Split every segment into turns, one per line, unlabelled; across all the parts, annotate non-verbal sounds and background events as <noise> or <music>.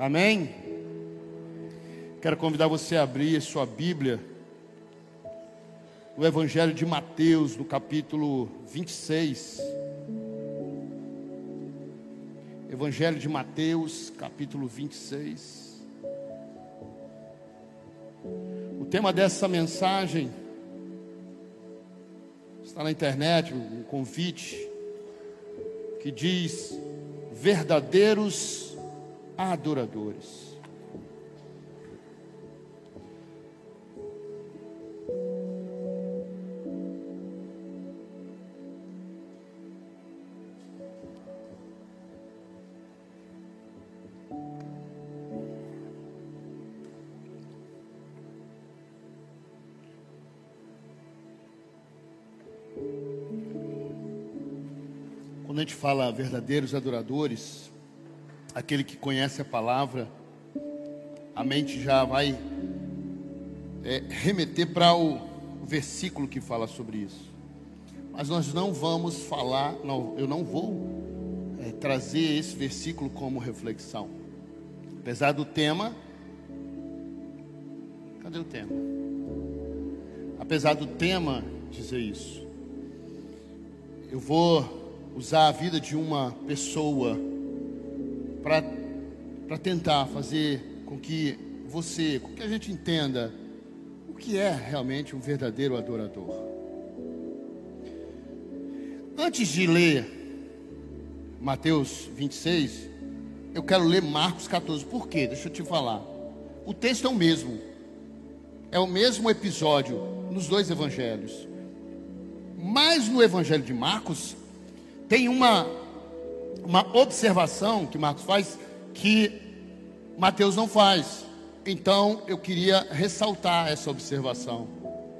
Amém? Quero convidar você a abrir sua Bíblia no Evangelho de Mateus, no capítulo 26. Evangelho de Mateus, capítulo 26. O tema dessa mensagem está na internet, um convite que diz: verdadeiros adoradores. Quando a gente fala verdadeiros adoradores, aquele que conhece a palavra, a mente já vai é, remeter para o, versículo que fala sobre isso. Mas nós não vamos falar, não, eu não vou é, trazer esse versículo como reflexão. Apesar do tema. Cadê o tema? Apesar do tema dizer isso, eu vou usar a vida de uma pessoa para tentar fazer com que você, com que a gente entenda o que é realmente um verdadeiro adorador. Antes de ler Mateus 26, eu quero ler Marcos 14. Por quê? Deixa eu te falar. O texto é o mesmo. É o mesmo episódio nos dois evangelhos. Mas no evangelho de Marcos tem uma uma observação que Marcos faz que Mateus não faz. Então eu queria ressaltar essa observação,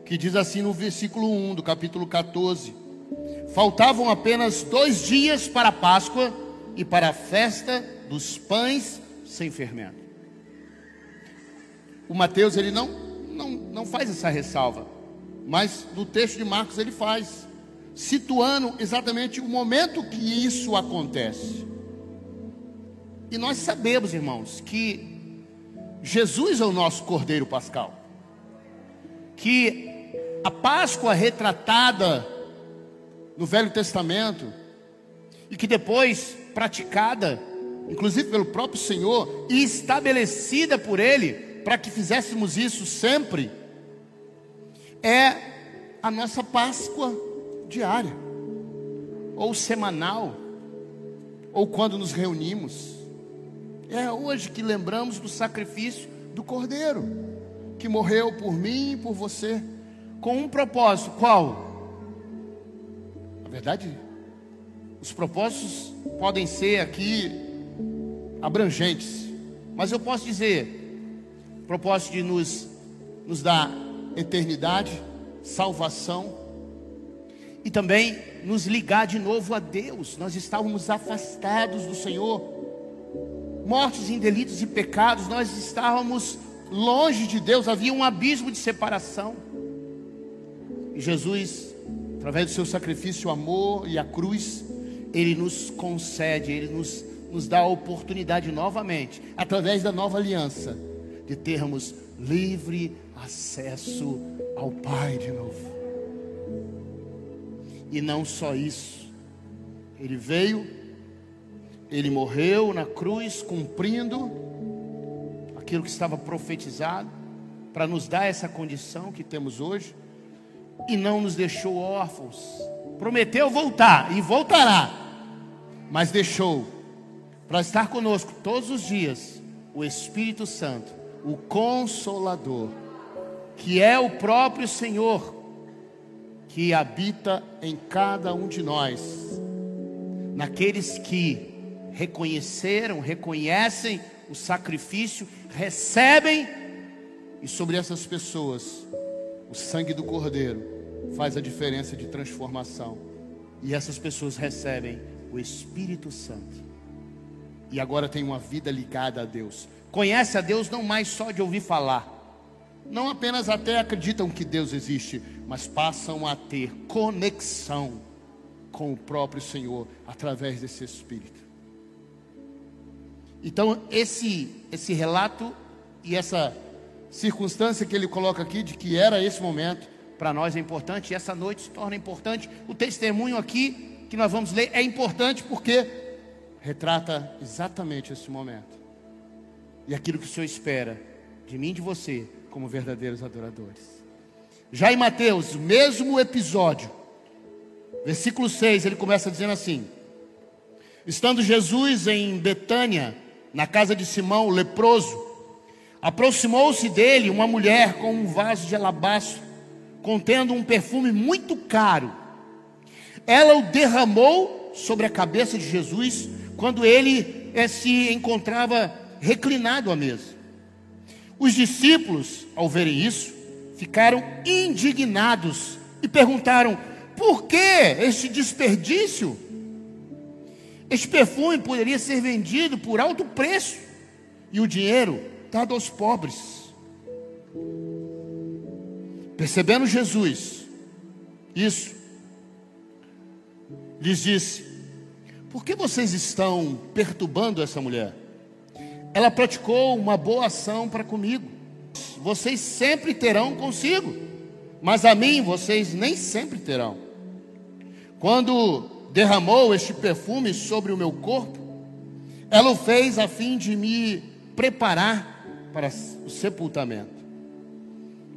que diz assim no versículo 1 do capítulo 14: Faltavam apenas dois dias para a Páscoa e para a festa dos pães sem fermento. O Mateus ele não, não, não faz essa ressalva, mas no texto de Marcos ele faz situando exatamente o momento que isso acontece. E nós sabemos, irmãos, que Jesus é o nosso Cordeiro Pascal. Que a Páscoa retratada no Velho Testamento e que depois praticada, inclusive pelo próprio Senhor e estabelecida por Ele, para que fizéssemos isso sempre, é a nossa Páscoa diária, ou semanal, ou quando nos reunimos. É hoje que lembramos do sacrifício do Cordeiro, que morreu por mim e por você, com um propósito: qual? Na verdade, os propósitos podem ser aqui abrangentes, mas eu posso dizer: propósito de nos, nos dar eternidade, salvação, e também nos ligar de novo a Deus. Nós estávamos afastados do Senhor, mortos em delitos e pecados, nós estávamos longe de Deus, havia um abismo de separação. E Jesus, através do seu sacrifício, amor e a cruz, ele nos concede, ele nos, nos dá a oportunidade novamente, através da nova aliança, de termos livre acesso ao Pai de novo. E não só isso, ele veio, ele morreu na cruz, cumprindo aquilo que estava profetizado, para nos dar essa condição que temos hoje, e não nos deixou órfãos. Prometeu voltar e voltará, mas deixou para estar conosco todos os dias o Espírito Santo, o Consolador, que é o próprio Senhor que habita em cada um de nós, naqueles que reconheceram, reconhecem o sacrifício, recebem, e sobre essas pessoas, o sangue do Cordeiro faz a diferença de transformação, e essas pessoas recebem o Espírito Santo, e agora tem uma vida ligada a Deus, conhece a Deus não mais só de ouvir falar, não apenas até acreditam que Deus existe, mas passam a ter conexão com o próprio Senhor através desse Espírito. Então, esse esse relato e essa circunstância que ele coloca aqui de que era esse momento, para nós é importante, e essa noite se torna importante. O testemunho aqui que nós vamos ler é importante porque retrata exatamente esse momento. E aquilo que o Senhor espera de mim e de você, como verdadeiros adoradores. Já em Mateus, mesmo episódio, versículo 6, ele começa dizendo assim: Estando Jesus em Betânia, na casa de Simão, o leproso, aproximou-se dele uma mulher com um vaso de alabastro, contendo um perfume muito caro. Ela o derramou sobre a cabeça de Jesus quando ele eh, se encontrava reclinado à mesa. Os discípulos, ao verem isso, ficaram indignados e perguntaram: por que este desperdício? Este perfume poderia ser vendido por alto preço e o dinheiro dado aos pobres. Percebendo Jesus, isso, lhes disse: Por que vocês estão perturbando essa mulher? Ela praticou uma boa ação para comigo vocês sempre terão consigo, mas a mim vocês nem sempre terão. Quando derramou este perfume sobre o meu corpo, ela o fez a fim de me preparar para o sepultamento.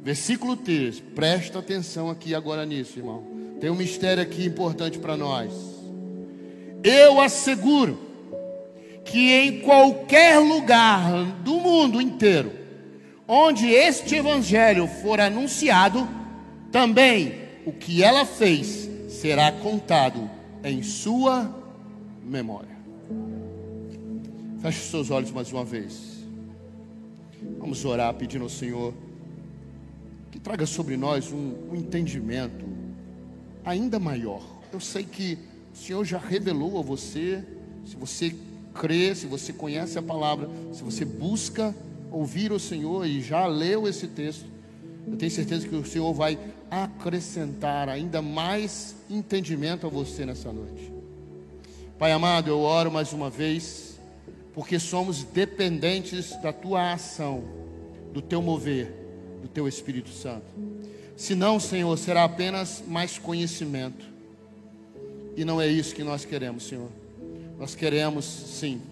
Versículo 3, presta atenção aqui agora nisso, irmão. Tem um mistério aqui importante para nós. Eu asseguro que em qualquer lugar do mundo inteiro, onde este evangelho for anunciado, também o que ela fez será contado em sua memória. Feche os seus olhos mais uma vez. Vamos orar pedindo ao Senhor que traga sobre nós um, um entendimento ainda maior. Eu sei que o Senhor já revelou a você, se você crê, se você conhece a palavra, se você busca ouvir o Senhor e já leu esse texto, eu tenho certeza que o Senhor vai acrescentar ainda mais entendimento a você nessa noite. Pai amado, eu oro mais uma vez, porque somos dependentes da tua ação, do teu mover, do teu Espírito Santo. Senão, Senhor, será apenas mais conhecimento. E não é isso que nós queremos, Senhor. Nós queremos, sim,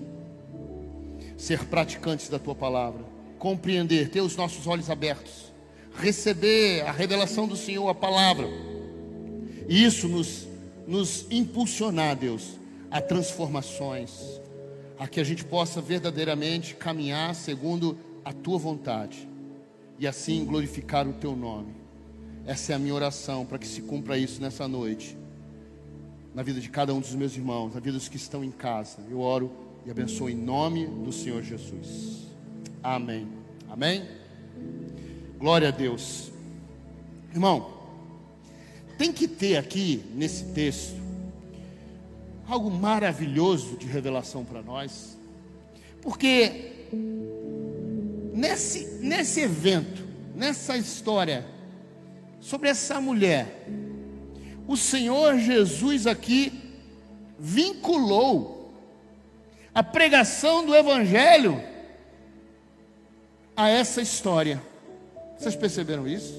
ser praticantes da tua palavra, compreender, ter os nossos olhos abertos, receber a revelação do Senhor, a palavra, e isso nos, nos impulsionar, Deus, a transformações, a que a gente possa verdadeiramente caminhar segundo a tua vontade e assim glorificar o teu nome. Essa é a minha oração para que se cumpra isso nessa noite, na vida de cada um dos meus irmãos, na vida dos que estão em casa. Eu oro e abençoo em nome do Senhor Jesus. Amém. Amém. Glória a Deus. Irmão, tem que ter aqui nesse texto algo maravilhoso de revelação para nós, porque nesse, nesse evento, nessa história, sobre essa mulher, o Senhor Jesus aqui vinculou a pregação do Evangelho a essa história. Vocês perceberam isso?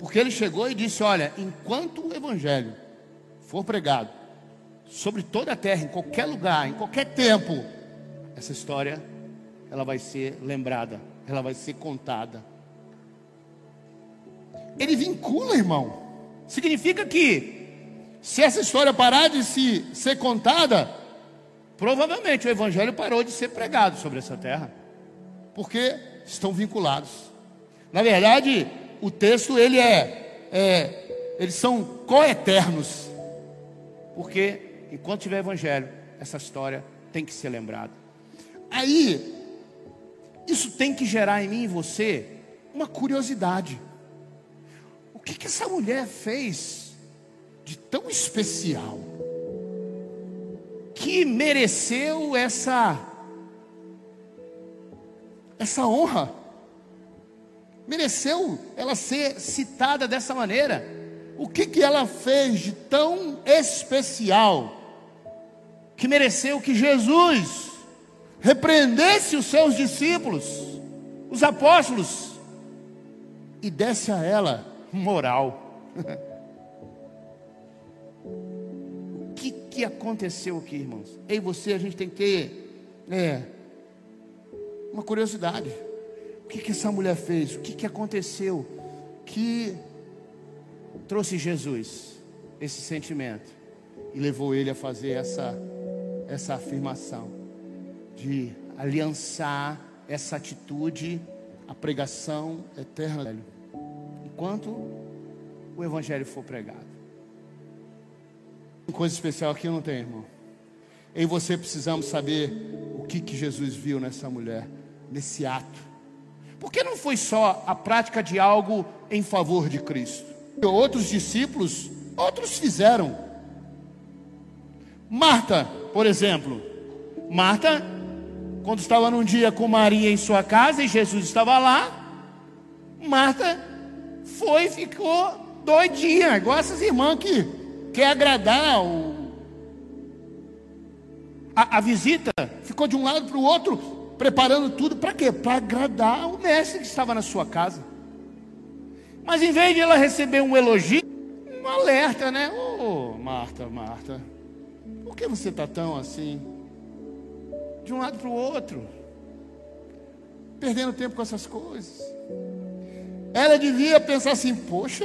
Porque ele chegou e disse: Olha, enquanto o Evangelho for pregado sobre toda a terra, em qualquer lugar, em qualquer tempo, essa história ela vai ser lembrada, ela vai ser contada. Ele vincula, irmão. Significa que se essa história parar de se ser contada, Provavelmente o evangelho parou de ser pregado sobre essa terra, porque estão vinculados. Na verdade, o texto ele é, é eles são coeternos, porque enquanto tiver evangelho, essa história tem que ser lembrada. Aí, isso tem que gerar em mim e você uma curiosidade. Que, que essa mulher fez de tão especial? que mereceu essa essa honra. Mereceu ela ser citada dessa maneira. O que que ela fez de tão especial que mereceu que Jesus repreendesse os seus discípulos, os apóstolos, e desse a ela moral. <laughs> o que, que aconteceu aqui, irmãos? Eu e você, a gente tem que ter é, uma curiosidade. O que, que essa mulher fez? O que, que aconteceu? Que trouxe Jesus esse sentimento e levou ele a fazer essa, essa afirmação de aliançar essa atitude à pregação eterna enquanto o evangelho for pregado. Uma coisa especial aqui não tem, irmão. Eu e você precisamos saber o que, que Jesus viu nessa mulher, nesse ato. Porque não foi só a prática de algo em favor de Cristo. Outros discípulos, outros fizeram. Marta, por exemplo. Marta, quando estava num dia com Maria em sua casa e Jesus estava lá, Marta foi e ficou doidinha, igual essas irmãs que quer agradar o, a, a visita, ficou de um lado para o outro, preparando tudo para quê? Para agradar o mestre que estava na sua casa. Mas em vez de ela receber um elogio, um alerta, né? Ô oh, Marta, Marta, por que você está tão assim? De um lado para o outro, perdendo tempo com essas coisas. Ela devia pensar assim: poxa,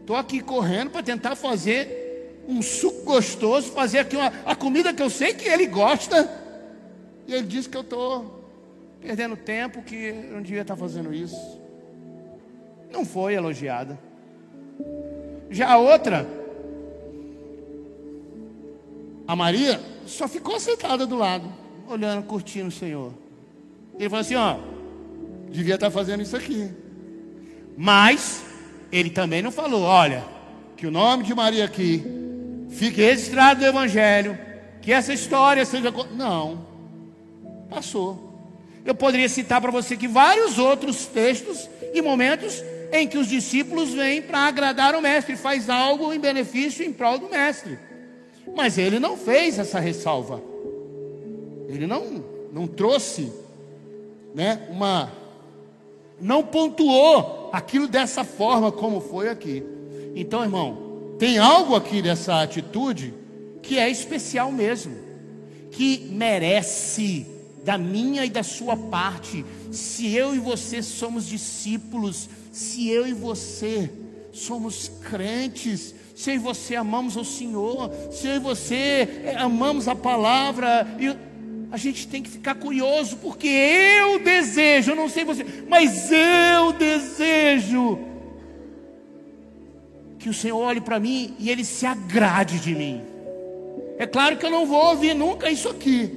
estou aqui correndo para tentar fazer um suco gostoso, fazer aqui uma, a comida que eu sei que ele gosta. E ele diz que eu estou perdendo tempo, que eu não devia estar fazendo isso não foi elogiada. Já a outra, a Maria, só ficou sentada do lado, olhando, curtindo o Senhor. Ele falou assim: ó, devia estar fazendo isso aqui. Mas ele também não falou, olha, que o nome de Maria aqui fique registrado no Evangelho, que essa história seja. Não, passou. Eu poderia citar para você que vários outros textos e momentos em que os discípulos vêm para agradar o mestre, faz algo em benefício em prol do mestre. Mas ele não fez essa ressalva. Ele não não trouxe, né, uma não pontuou aquilo dessa forma como foi aqui. Então, irmão, tem algo aqui dessa atitude que é especial mesmo, que merece da minha e da sua parte. Se eu e você somos discípulos se eu e você somos crentes, se eu e você amamos o Senhor, se eu e você eh, amamos a palavra, a gente tem que ficar curioso, porque eu desejo, eu não sei você, mas eu desejo que o Senhor olhe para mim e ele se agrade de mim. É claro que eu não vou ouvir nunca isso aqui.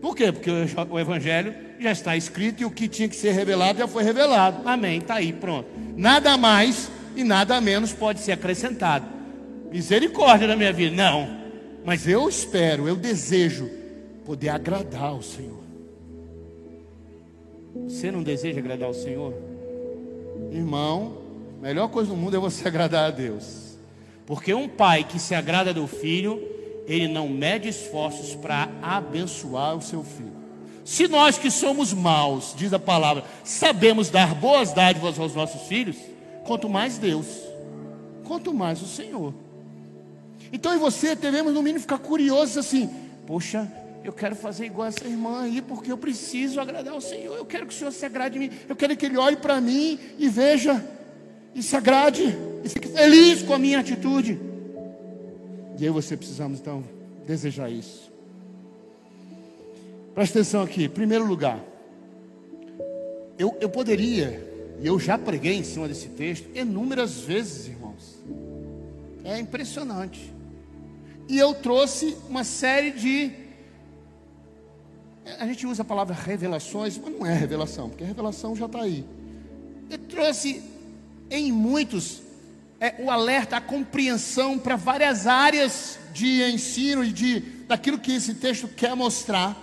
Por quê? Porque o Evangelho já está escrito e o que tinha que ser revelado já foi revelado. Amém. Está aí, pronto. Nada mais e nada menos pode ser acrescentado. Misericórdia na minha vida. Não. Mas eu espero, eu desejo poder agradar o Senhor. Você não deseja agradar o Senhor? Irmão, a melhor coisa do mundo é você <laughs> agradar a Deus. Porque um pai que se agrada do filho, ele não mede esforços para abençoar o seu filho. Se nós que somos maus, diz a palavra, sabemos dar boas dádivas aos nossos filhos, quanto mais Deus, quanto mais o Senhor. Então e você devemos no mínimo ficar curiosos assim, poxa, eu quero fazer igual essa irmã aí, porque eu preciso agradar ao Senhor. Eu quero que o Senhor se agrade de mim. Eu quero que Ele olhe para mim e veja e se agrade e fique feliz com a minha atitude. E aí você precisamos então desejar isso. Presta atenção aqui, em primeiro lugar, eu, eu poderia, e eu já preguei em cima desse texto, inúmeras vezes, irmãos. É impressionante. E eu trouxe uma série de. A gente usa a palavra revelações, mas não é revelação, porque a revelação já está aí. Eu trouxe em muitos é, o alerta, a compreensão para várias áreas de ensino e de daquilo que esse texto quer mostrar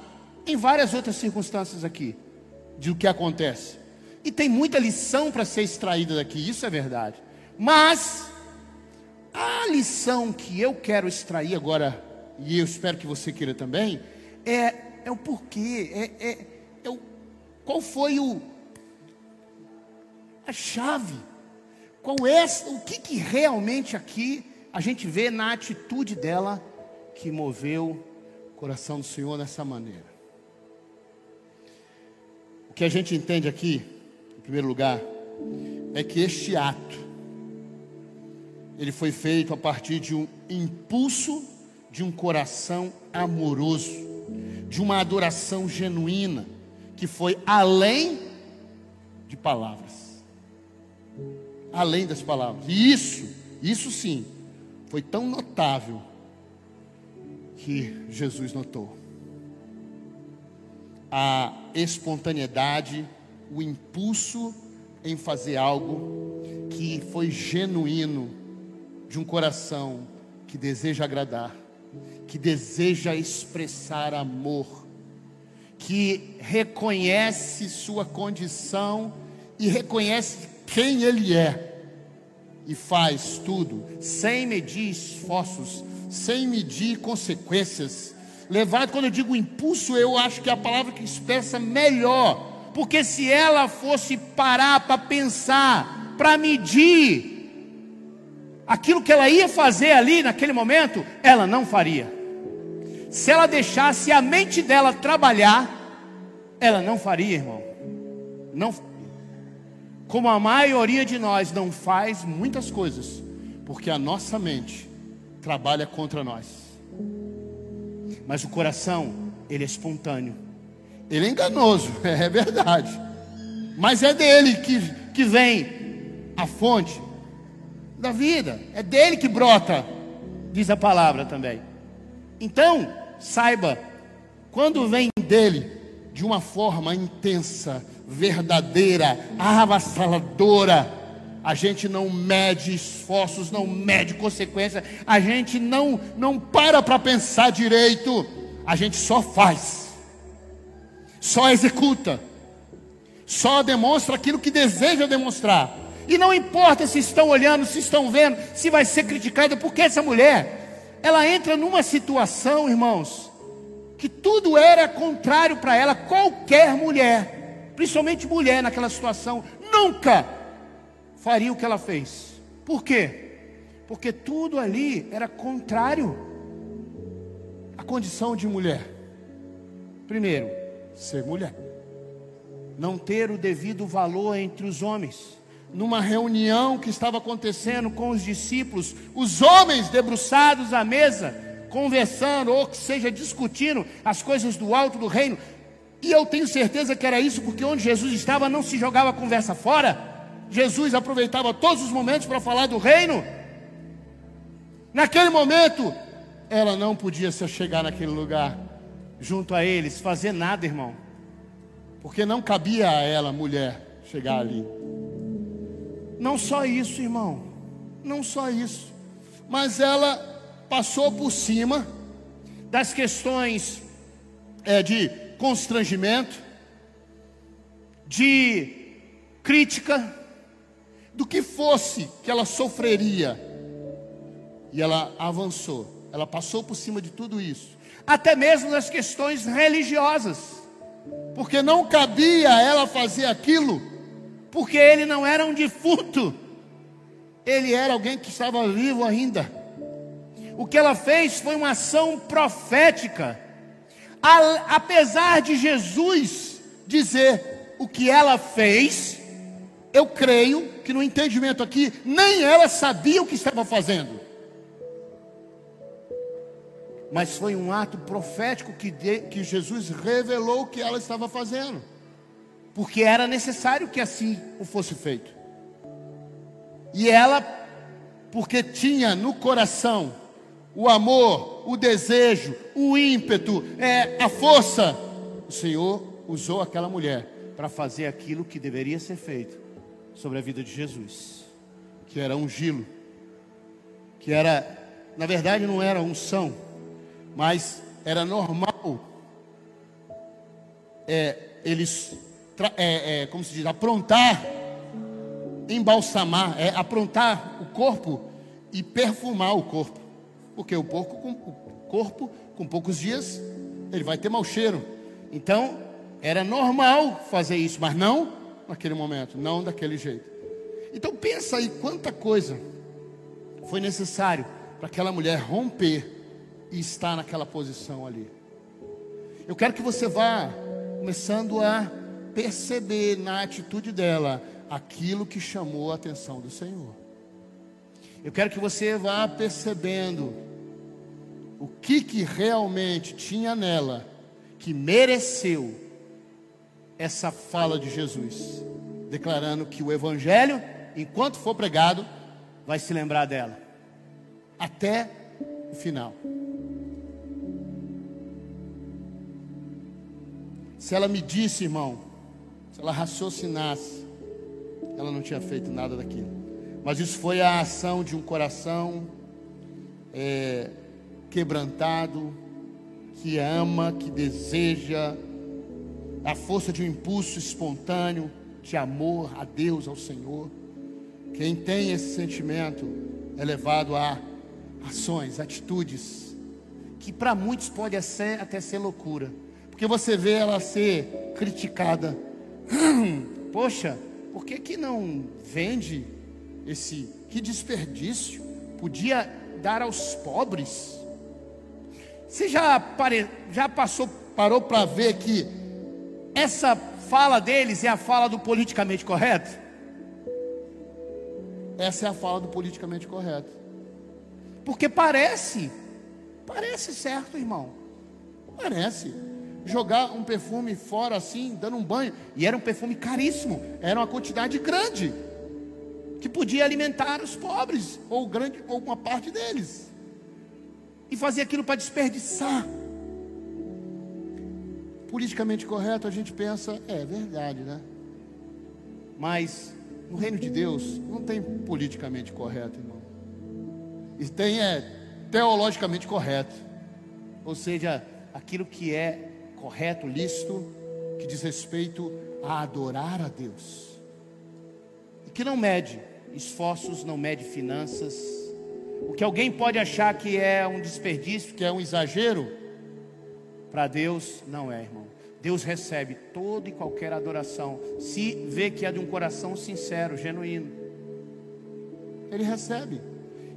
em várias outras circunstâncias aqui, de o que acontece. E tem muita lição para ser extraída daqui, isso é verdade. Mas, a lição que eu quero extrair agora, e eu espero que você queira também, é é o porquê, é, é, é o, qual foi o, a chave, qual é, o que, que realmente aqui a gente vê na atitude dela que moveu o coração do Senhor nessa maneira. O que a gente entende aqui, em primeiro lugar, é que este ato ele foi feito a partir de um impulso de um coração amoroso, de uma adoração genuína, que foi além de palavras. Além das palavras. E isso, isso sim, foi tão notável que Jesus notou. A espontaneidade, o impulso em fazer algo que foi genuíno de um coração que deseja agradar, que deseja expressar amor, que reconhece sua condição e reconhece quem ele é e faz tudo sem medir esforços, sem medir consequências. Levado, quando eu digo impulso, eu acho que é a palavra que expressa melhor, porque se ela fosse parar para pensar, para medir, aquilo que ela ia fazer ali naquele momento, ela não faria. Se ela deixasse a mente dela trabalhar, ela não faria, irmão. Não como a maioria de nós não faz muitas coisas, porque a nossa mente trabalha contra nós. Mas o coração, ele é espontâneo. Ele é enganoso, <laughs> é verdade. Mas é dele que, que vem a fonte da vida. É dele que brota, diz a palavra também. Então, saiba, quando vem dele, de uma forma intensa, verdadeira, avassaladora, a gente não mede esforços, não mede consequências, a gente não, não para para pensar direito, a gente só faz, só executa, só demonstra aquilo que deseja demonstrar. E não importa se estão olhando, se estão vendo, se vai ser criticada, porque essa mulher, ela entra numa situação, irmãos, que tudo era contrário para ela, qualquer mulher, principalmente mulher naquela situação, nunca faria o que ela fez. Por quê? Porque tudo ali era contrário à condição de mulher. Primeiro, ser mulher, não ter o devido valor entre os homens numa reunião que estava acontecendo com os discípulos, os homens debruçados à mesa, conversando, ou que seja, discutindo as coisas do alto do reino. E eu tenho certeza que era isso, porque onde Jesus estava não se jogava a conversa fora. Jesus aproveitava todos os momentos para falar do reino. Naquele momento, ela não podia se chegar naquele lugar, junto a eles, fazer nada, irmão. Porque não cabia a ela, mulher, chegar ali. Não só isso, irmão, não só isso, mas ela passou por cima das questões é, de constrangimento, de crítica, do que fosse que ela sofreria, e ela avançou, ela passou por cima de tudo isso, até mesmo das questões religiosas, porque não cabia ela fazer aquilo porque ele não era um defunto, ele era alguém que estava vivo ainda. O que ela fez foi uma ação profética, a, apesar de Jesus dizer o que ela fez, eu creio que no entendimento aqui, nem ela sabia o que estava fazendo. Mas foi um ato profético que, de, que Jesus revelou o que ela estava fazendo porque era necessário que assim o fosse feito. E ela, porque tinha no coração o amor, o desejo, o ímpeto, é, a força, o Senhor usou aquela mulher para fazer aquilo que deveria ser feito sobre a vida de Jesus, que era ungilo, que era, na verdade não era unção, mas era normal é, eles é, é, como se diz, aprontar, embalsamar, é aprontar o corpo e perfumar o corpo. Porque o, porco, o corpo, com poucos dias, ele vai ter mau cheiro. Então, era normal fazer isso, mas não naquele momento, não daquele jeito. Então pensa aí quanta coisa foi necessário para aquela mulher romper e estar naquela posição ali. Eu quero que você vá começando a perceber na atitude dela aquilo que chamou a atenção do Senhor. Eu quero que você vá percebendo o que que realmente tinha nela que mereceu essa fala de Jesus, declarando que o evangelho, enquanto for pregado, vai se lembrar dela até o final. Se ela me disse, irmão, se ela raciocinasse, ela não tinha feito nada daquilo. Mas isso foi a ação de um coração é, quebrantado, que ama, que deseja, a força de um impulso espontâneo de amor a Deus, ao Senhor. Quem tem esse sentimento é levado a ações, atitudes, que para muitos pode até ser loucura porque você vê ela ser criticada. <clears throat> Poxa, por que, que não vende esse? Que desperdício! Podia dar aos pobres. Você já, pare, já passou, parou para ver que essa fala deles é a fala do politicamente correto? Essa é a fala do politicamente correto. Porque parece, parece certo, irmão. Parece jogar um perfume fora assim, dando um banho. E era um perfume caríssimo, era uma quantidade grande que podia alimentar os pobres ou grande ou uma parte deles. E fazer aquilo para desperdiçar. Politicamente correto, a gente pensa, é verdade, né? Mas no reino de Deus não tem politicamente correto, irmão. E tem é teologicamente correto. Ou seja, aquilo que é correto, lícito, que diz respeito a adorar a Deus. E que não mede esforços, não mede finanças. O que alguém pode achar que é um desperdício, que é um exagero, para Deus não é, irmão. Deus recebe toda e qualquer adoração, se vê que é de um coração sincero, genuíno. Ele recebe.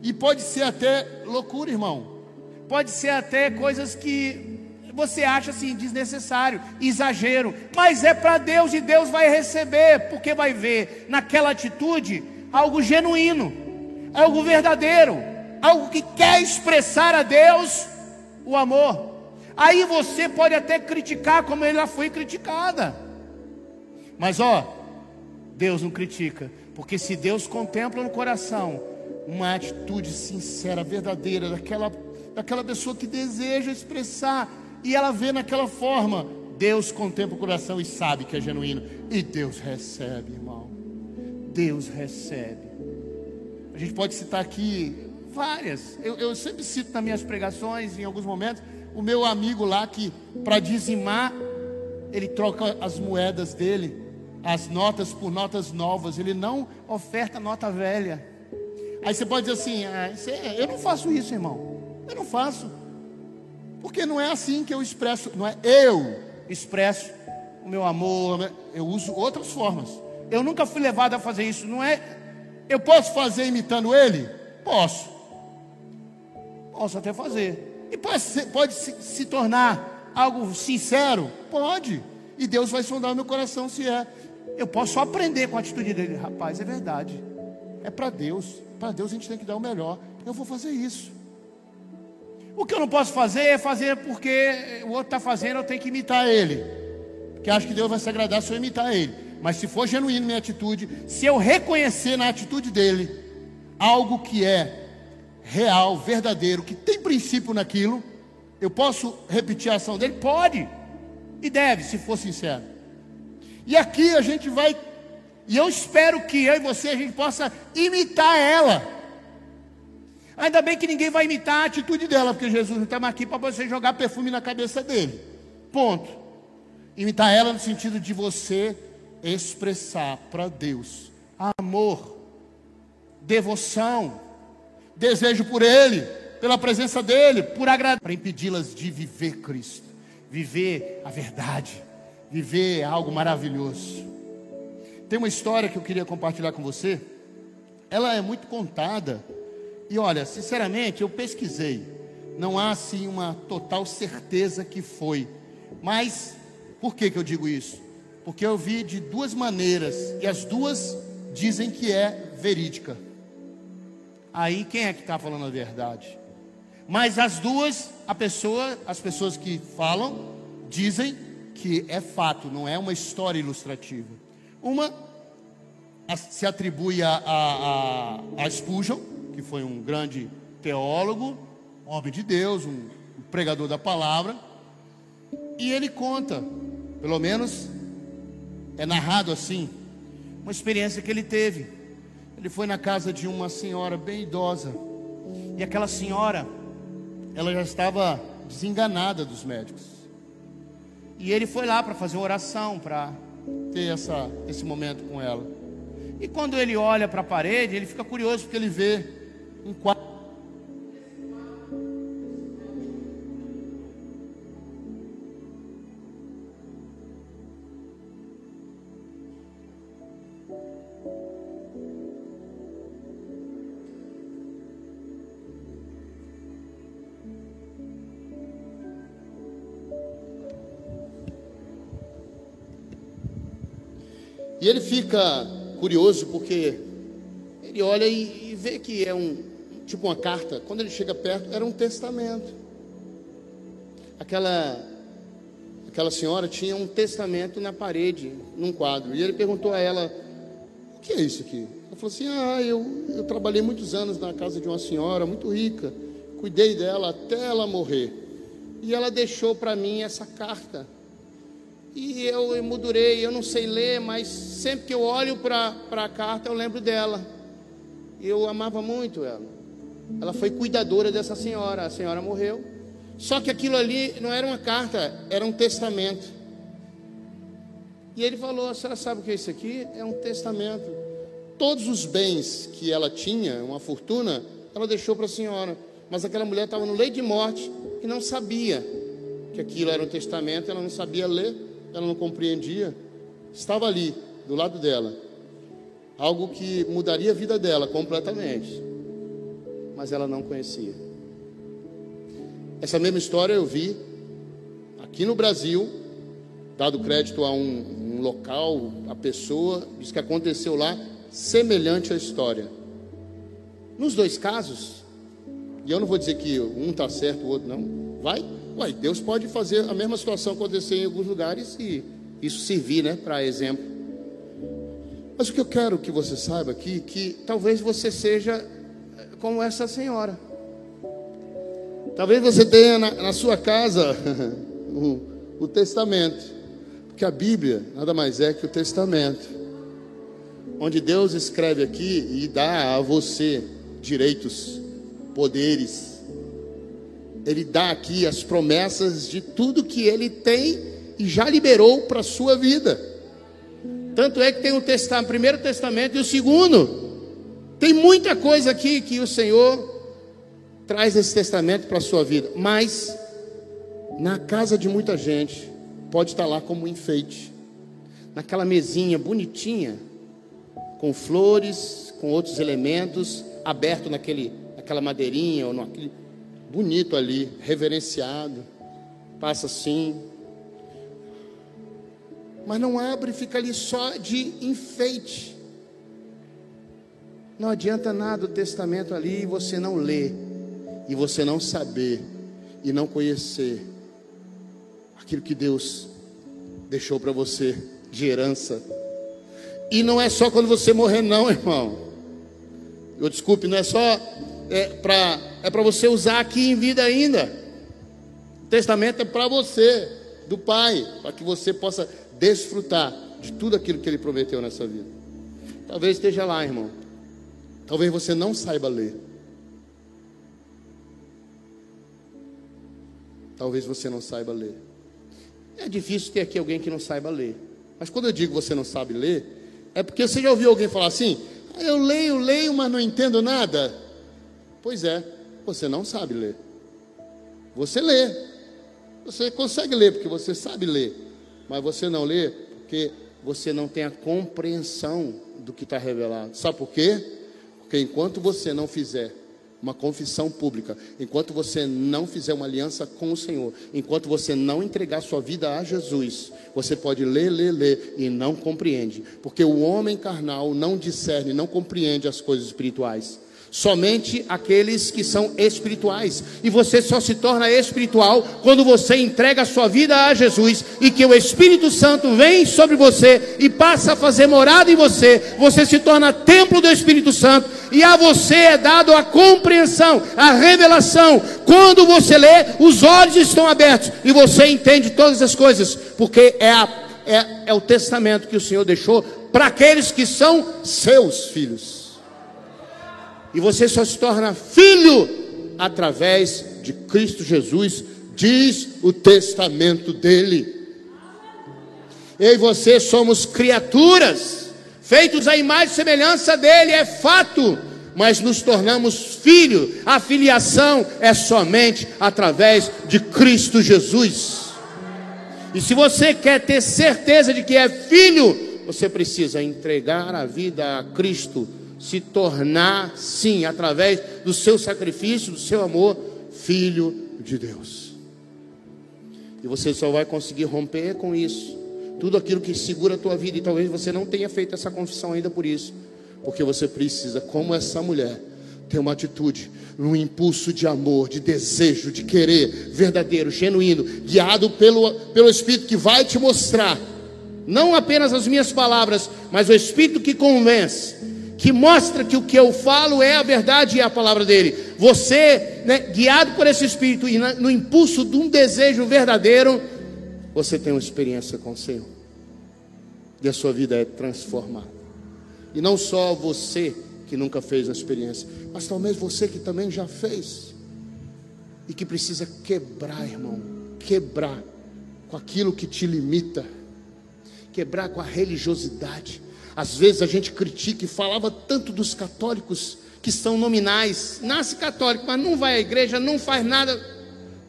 E pode ser até loucura, irmão. Pode ser até coisas que você acha assim desnecessário, exagero, mas é para Deus e Deus vai receber, porque vai ver naquela atitude algo genuíno, algo verdadeiro, algo que quer expressar a Deus o amor. Aí você pode até criticar como ela foi criticada. Mas ó, Deus não critica, porque se Deus contempla no coração uma atitude sincera, verdadeira daquela daquela pessoa que deseja expressar e ela vê naquela forma. Deus contempla o coração e sabe que é genuíno. E Deus recebe, irmão. Deus recebe. A gente pode citar aqui várias. Eu, eu sempre cito nas minhas pregações, em alguns momentos, o meu amigo lá que, para dizimar, ele troca as moedas dele, as notas por notas novas. Ele não oferta nota velha. Aí você pode dizer assim: ah, é, eu não faço isso, irmão. Eu não faço. Porque não é assim que eu expresso, não é eu expresso o meu amor, eu uso outras formas. Eu nunca fui levado a fazer isso, não é? Eu posso fazer imitando ele? Posso. Posso até fazer. E pode, ser, pode se, se tornar algo sincero? Pode. E Deus vai sondar o meu coração se é. Eu posso aprender com a atitude dele. Rapaz, é verdade. É para Deus. Para Deus a gente tem que dar o melhor. Eu vou fazer isso. O que eu não posso fazer é fazer porque o outro está fazendo, eu tenho que imitar ele. Porque acho que Deus vai se agradar se eu imitar ele. Mas se for genuíno minha atitude, se eu reconhecer na atitude dele algo que é real, verdadeiro, que tem princípio naquilo, eu posso repetir a ação dele? Pode. E deve, se for sincero. E aqui a gente vai, e eu espero que eu e você a gente possa imitar ela. Ainda bem que ninguém vai imitar a atitude dela, porque Jesus não está aqui para você jogar perfume na cabeça dele. Ponto. Imitar ela no sentido de você expressar para Deus amor, devoção, desejo por Ele, pela presença dEle, por agradar, para impedi-las de viver Cristo. viver a verdade, viver algo maravilhoso. Tem uma história que eu queria compartilhar com você. Ela é muito contada. E olha, sinceramente, eu pesquisei. Não há assim uma total certeza que foi. Mas por que, que eu digo isso? Porque eu vi de duas maneiras e as duas dizem que é verídica. Aí quem é que está falando a verdade? Mas as duas, a pessoa, as pessoas que falam, dizem que é fato, não é uma história ilustrativa. Uma se atribui a, a, a, a Spurgeon, que foi um grande teólogo, homem de Deus, um pregador da palavra, e ele conta, pelo menos é narrado assim, uma experiência que ele teve. Ele foi na casa de uma senhora bem idosa, e aquela senhora ela já estava desenganada dos médicos. E ele foi lá para fazer oração, para ter essa, esse momento com ela. E quando ele olha para a parede, ele fica curioso porque ele vê um quadro. E ele fica curioso porque ele olha e, vê que é um tipo uma carta. Quando ele chega perto, era um testamento. Aquela aquela senhora tinha um testamento na parede, num quadro. E ele perguntou a ela: "O que é isso aqui?" Ela falou assim: "Ah, eu eu trabalhei muitos anos na casa de uma senhora muito rica. Cuidei dela até ela morrer. E ela deixou para mim essa carta e eu emudurei, eu não sei ler, mas sempre que eu olho para a carta eu lembro dela. Eu amava muito ela. Ela foi cuidadora dessa senhora, a senhora morreu. Só que aquilo ali não era uma carta, era um testamento. E ele falou: A senhora sabe o que é isso aqui? É um testamento. Todos os bens que ela tinha, uma fortuna, ela deixou para a senhora. Mas aquela mulher estava no leito de morte e não sabia que aquilo era um testamento, ela não sabia ler ela não compreendia, estava ali, do lado dela. Algo que mudaria a vida dela completamente. Mas ela não conhecia. Essa mesma história eu vi aqui no Brasil, dado crédito a um, um local, a pessoa, diz que aconteceu lá, semelhante à história. Nos dois casos, e eu não vou dizer que um está certo, o outro não, vai Uai, Deus pode fazer a mesma situação acontecer em alguns lugares e isso servir, né, para exemplo. Mas o que eu quero que você saiba aqui, que talvez você seja como essa senhora. Talvez você tenha na, na sua casa <laughs> o, o testamento, porque a Bíblia nada mais é que o testamento, onde Deus escreve aqui e dá a você direitos, poderes, ele dá aqui as promessas de tudo que ele tem e já liberou para a sua vida. Tanto é que tem o testamento, primeiro testamento e o segundo. Tem muita coisa aqui que o Senhor traz esse testamento para a sua vida, mas na casa de muita gente pode estar lá como enfeite. Naquela mesinha bonitinha, com flores, com outros elementos, aberto naquele, naquela madeirinha ou naquele bonito ali, reverenciado, passa assim. Mas não abre, fica ali só de enfeite. Não adianta nada o testamento ali e você não ler, e você não saber, e não conhecer aquilo que Deus deixou para você de herança. E não é só quando você morrer, não, irmão. Eu desculpe, não é só é para é para você usar aqui em vida ainda. O testamento é para você, do Pai, para que você possa desfrutar de tudo aquilo que Ele prometeu nessa vida. Talvez esteja lá, irmão. Talvez você não saiba ler. Talvez você não saiba ler. É difícil ter aqui alguém que não saiba ler. Mas quando eu digo você não sabe ler, é porque você já ouviu alguém falar assim: ah, eu leio, leio, mas não entendo nada. Pois é, você não sabe ler. Você lê, Você consegue ler porque você sabe ler, mas você não lê porque você não tem a compreensão do que está revelado. Sabe por quê? Porque enquanto você não fizer uma confissão pública, enquanto você não fizer uma aliança com o Senhor, enquanto você não entregar sua vida a Jesus, você pode ler, ler, ler e não compreende, porque o homem carnal não discerne, não compreende as coisas espirituais. Somente aqueles que são espirituais. E você só se torna espiritual quando você entrega a sua vida a Jesus e que o Espírito Santo vem sobre você e passa a fazer morada em você. Você se torna templo do Espírito Santo e a você é dado a compreensão, a revelação. Quando você lê, os olhos estão abertos e você entende todas as coisas, porque é, a, é, é o testamento que o Senhor deixou para aqueles que são seus filhos. E você só se torna filho através de Cristo Jesus, diz o testamento dele. Eu e você somos criaturas, feitos à imagem e semelhança dele, é fato, mas nos tornamos filho. A filiação é somente através de Cristo Jesus. E se você quer ter certeza de que é filho, você precisa entregar a vida a Cristo se tornar, sim, através do seu sacrifício, do seu amor, filho de Deus. E você só vai conseguir romper com isso. Tudo aquilo que segura a tua vida, e talvez você não tenha feito essa confissão ainda por isso, porque você precisa, como essa mulher, ter uma atitude, um impulso de amor, de desejo, de querer, verdadeiro, genuíno, guiado pelo, pelo Espírito que vai te mostrar, não apenas as minhas palavras, mas o Espírito que convence que mostra que o que eu falo é a verdade e é a palavra dele. Você, né, guiado por esse Espírito e no impulso de um desejo verdadeiro, você tem uma experiência com o Senhor. E a sua vida é transformada. E não só você que nunca fez a experiência, mas talvez você que também já fez. E que precisa quebrar, irmão, quebrar com aquilo que te limita, quebrar com a religiosidade às vezes a gente critica e falava tanto dos católicos que são nominais, nasce católico, mas não vai à igreja, não faz nada.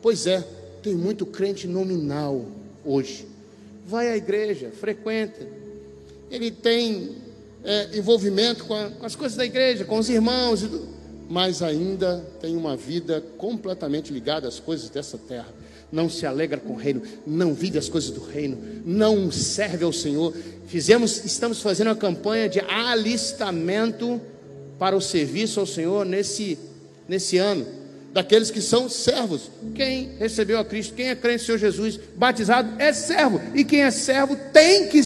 Pois é, tem muito crente nominal hoje. Vai à igreja, frequenta. Ele tem é, envolvimento com, a, com, as coisas da igreja, com os irmãos, mas ainda tem uma vida completamente ligada às coisas dessa terra não se alegra com o reino, não vive as coisas do reino, não serve ao Senhor. Fizemos, estamos fazendo uma campanha de alistamento para o serviço ao Senhor nesse, nesse ano. Daqueles que são servos. Quem recebeu a Cristo, quem é crente em Senhor Jesus, batizado, é servo. E quem é servo tem que